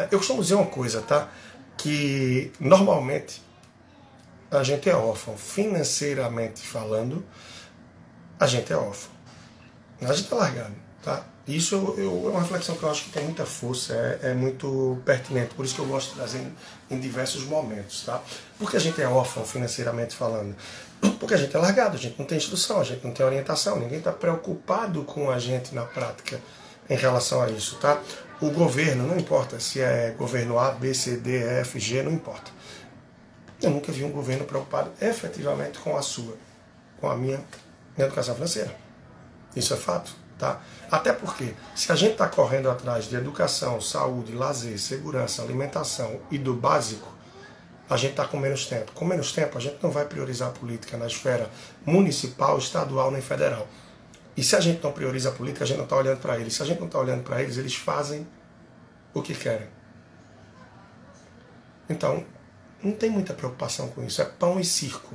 Eu costumo dizer uma coisa, tá? Que normalmente a gente é órfão, financeiramente falando, a gente é órfão. A gente é largado, tá? Isso eu, eu, é uma reflexão que eu acho que tem muita força, é, é, muito pertinente, por isso que eu gosto de trazer em, em diversos momentos, tá? Porque a gente é órfão financeiramente falando? Porque a gente é largado, a gente não tem instrução, a gente não tem orientação, ninguém está preocupado com a gente na prática em relação a isso, tá? O governo, não importa se é governo A, B, C, D, E, F, G, não importa. Eu nunca vi um governo preocupado efetivamente com a sua, com a minha educação financeira. Isso é fato, tá? Até porque, se a gente está correndo atrás de educação, saúde, lazer, segurança, alimentação e do básico, a gente está com menos tempo. Com menos tempo, a gente não vai priorizar a política na esfera municipal, estadual nem federal. E se a gente não prioriza a política, a gente não está olhando para eles. Se a gente não está olhando para eles, eles fazem o que querem. Então, não tem muita preocupação com isso. É pão e circo.